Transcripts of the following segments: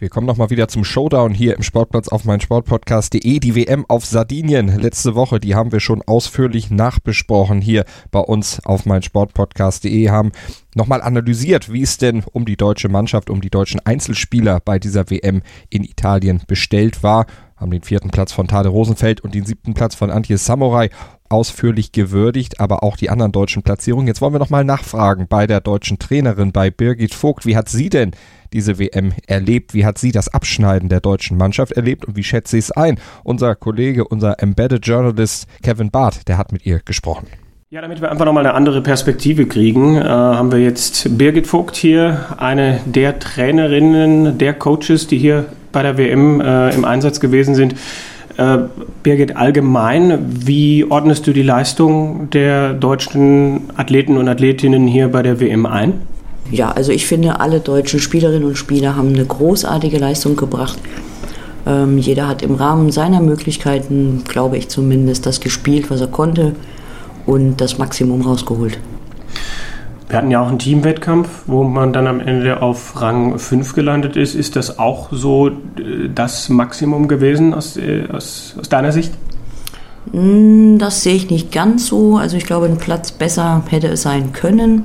Wir kommen nochmal wieder zum Showdown hier im Sportplatz auf meinsportpodcast.de. Die WM auf Sardinien letzte Woche, die haben wir schon ausführlich nachbesprochen hier bei uns auf meinsportpodcast.de, haben nochmal analysiert, wie es denn um die deutsche Mannschaft, um die deutschen Einzelspieler bei dieser WM in Italien bestellt war haben den vierten Platz von Tade Rosenfeld und den siebten Platz von Antje Samurai ausführlich gewürdigt, aber auch die anderen deutschen Platzierungen. Jetzt wollen wir nochmal nachfragen bei der deutschen Trainerin, bei Birgit Vogt. Wie hat sie denn diese WM erlebt? Wie hat sie das Abschneiden der deutschen Mannschaft erlebt und wie schätzt sie es ein? Unser Kollege, unser Embedded Journalist Kevin Barth, der hat mit ihr gesprochen. Ja, damit wir einfach nochmal eine andere Perspektive kriegen, äh, haben wir jetzt Birgit Vogt hier, eine der Trainerinnen, der Coaches, die hier bei der WM äh, im Einsatz gewesen sind. Äh, Birgit, allgemein, wie ordnest du die Leistung der deutschen Athleten und Athletinnen hier bei der WM ein? Ja, also ich finde, alle deutschen Spielerinnen und Spieler haben eine großartige Leistung gebracht. Ähm, jeder hat im Rahmen seiner Möglichkeiten, glaube ich zumindest, das gespielt, was er konnte und das Maximum rausgeholt. Wir hatten ja auch einen Teamwettkampf, wo man dann am Ende auf Rang 5 gelandet ist. Ist das auch so äh, das Maximum gewesen aus, äh, aus, aus deiner Sicht? Hm, das sehe ich nicht ganz so. Also ich glaube, ein Platz besser hätte es sein können.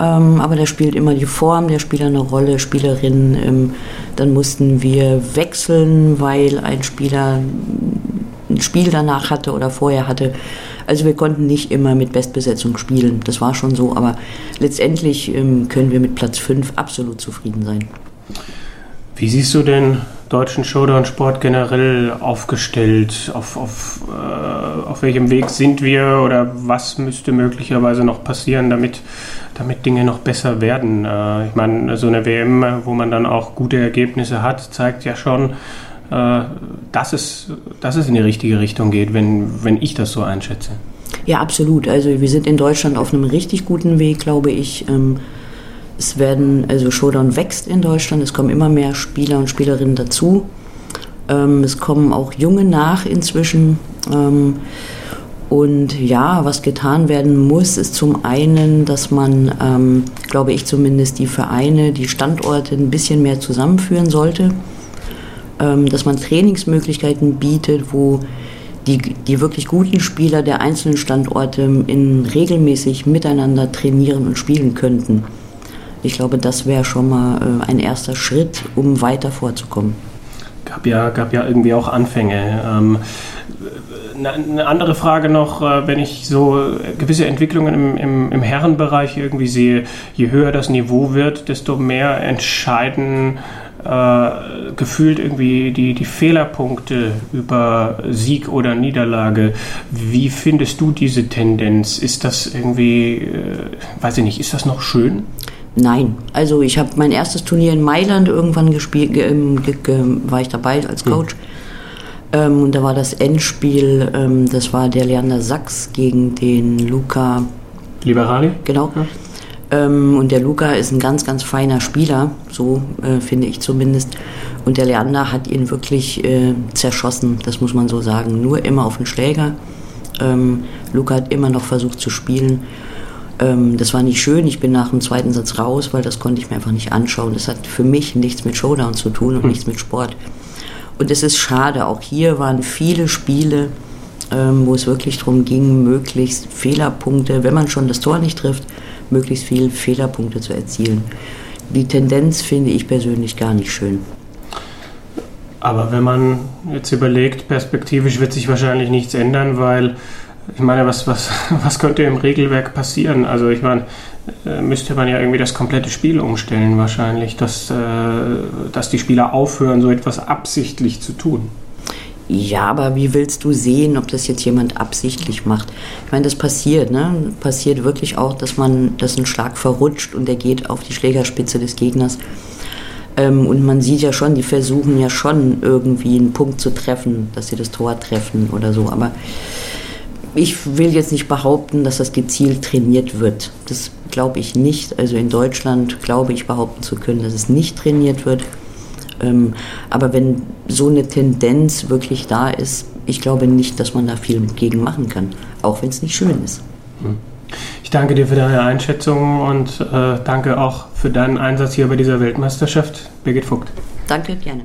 Ähm, aber da spielt immer die Form der Spieler eine Rolle, Spielerin. Ähm, dann mussten wir wechseln, weil ein Spieler Spiel danach hatte oder vorher hatte. Also wir konnten nicht immer mit Bestbesetzung spielen, das war schon so, aber letztendlich ähm, können wir mit Platz 5 absolut zufrieden sein. Wie siehst du den deutschen Showdown-Sport generell aufgestellt? Auf, auf, äh, auf welchem Weg sind wir oder was müsste möglicherweise noch passieren, damit, damit Dinge noch besser werden? Äh, ich meine, so eine WM, wo man dann auch gute Ergebnisse hat, zeigt ja schon, dass, es, dass es in die richtige Richtung geht, wenn, wenn ich das so einschätze. Ja, absolut. Also wir sind in Deutschland auf einem richtig guten Weg, glaube ich. Ähm, es werden, also Showdown wächst in Deutschland, es kommen immer mehr Spieler und Spielerinnen dazu. Ähm, es kommen auch Junge nach inzwischen. Ähm, und ja, was getan werden muss, ist zum einen, dass man, glaube ich zumindest, die Vereine, die Standorte ein bisschen mehr zusammenführen sollte. Ähm, dass man Trainingsmöglichkeiten bietet, wo die, die wirklich guten Spieler der einzelnen Standorte in regelmäßig miteinander trainieren und spielen könnten. Ich glaube, das wäre schon mal äh, ein erster Schritt, um weiter vorzukommen. Gab ja, gab ja irgendwie auch Anfänge. Ähm, eine andere Frage noch, äh, wenn ich so gewisse Entwicklungen im, im, im, Herrenbereich irgendwie sehe, je höher das Niveau wird, desto mehr entscheiden äh, gefühlt irgendwie die, die Fehlerpunkte über Sieg oder Niederlage. Wie findest du diese Tendenz? Ist das irgendwie, äh, weiß ich nicht, ist das noch schön? Nein, also ich habe mein erstes Turnier in Mailand irgendwann gespielt, ge, ähm, ge, ge, war ich dabei als hm. Coach. Hm. Ähm, und da war das Endspiel, ähm, das war der Leander Sachs gegen den Luca Liberali. Genau. Ja. Ähm, und der Luca ist ein ganz, ganz feiner Spieler, so äh, finde ich zumindest. Und der Leander hat ihn wirklich äh, zerschossen, das muss man so sagen. Nur immer auf den Schläger. Ähm, Luca hat immer noch versucht zu spielen. Ähm, das war nicht schön. Ich bin nach dem zweiten Satz raus, weil das konnte ich mir einfach nicht anschauen. Das hat für mich nichts mit Showdown zu tun und hm. nichts mit Sport. Und es ist schade. Auch hier waren viele Spiele, ähm, wo es wirklich darum ging, möglichst Fehlerpunkte, wenn man schon das Tor nicht trifft, möglichst viele Fehlerpunkte zu erzielen. Die Tendenz finde ich persönlich gar nicht schön. Aber wenn man jetzt überlegt, perspektivisch wird sich wahrscheinlich nichts ändern, weil ich meine, was, was, was könnte im Regelwerk passieren? Also ich meine, äh, müsste man ja irgendwie das komplette Spiel umstellen wahrscheinlich, dass, äh, dass die Spieler aufhören, so etwas absichtlich zu tun. Ja, aber wie willst du sehen, ob das jetzt jemand absichtlich macht? Ich meine, das passiert, ne? Passiert wirklich auch, dass man, dass ein Schlag verrutscht und der geht auf die Schlägerspitze des Gegners. Ähm, und man sieht ja schon, die versuchen ja schon irgendwie einen Punkt zu treffen, dass sie das Tor treffen oder so. Aber ich will jetzt nicht behaupten, dass das gezielt trainiert wird. Das glaube ich nicht. Also in Deutschland glaube ich behaupten zu können, dass es nicht trainiert wird. Ähm, aber wenn so eine Tendenz wirklich da ist, ich glaube nicht, dass man da viel gegen machen kann, auch wenn es nicht schön ist. Ich danke dir für deine Einschätzung und äh, danke auch für deinen Einsatz hier bei dieser Weltmeisterschaft, Birgit Vogt. Danke, gerne.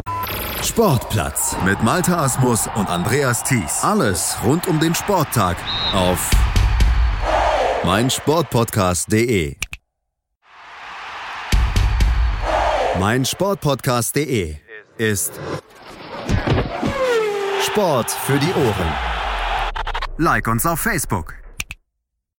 Sportplatz mit Malta Asmus und Andreas Thies. Alles rund um den Sporttag auf meinsportpodcast.de. Meinsportpodcast.de ist Sport für die Ohren. Like uns auf Facebook.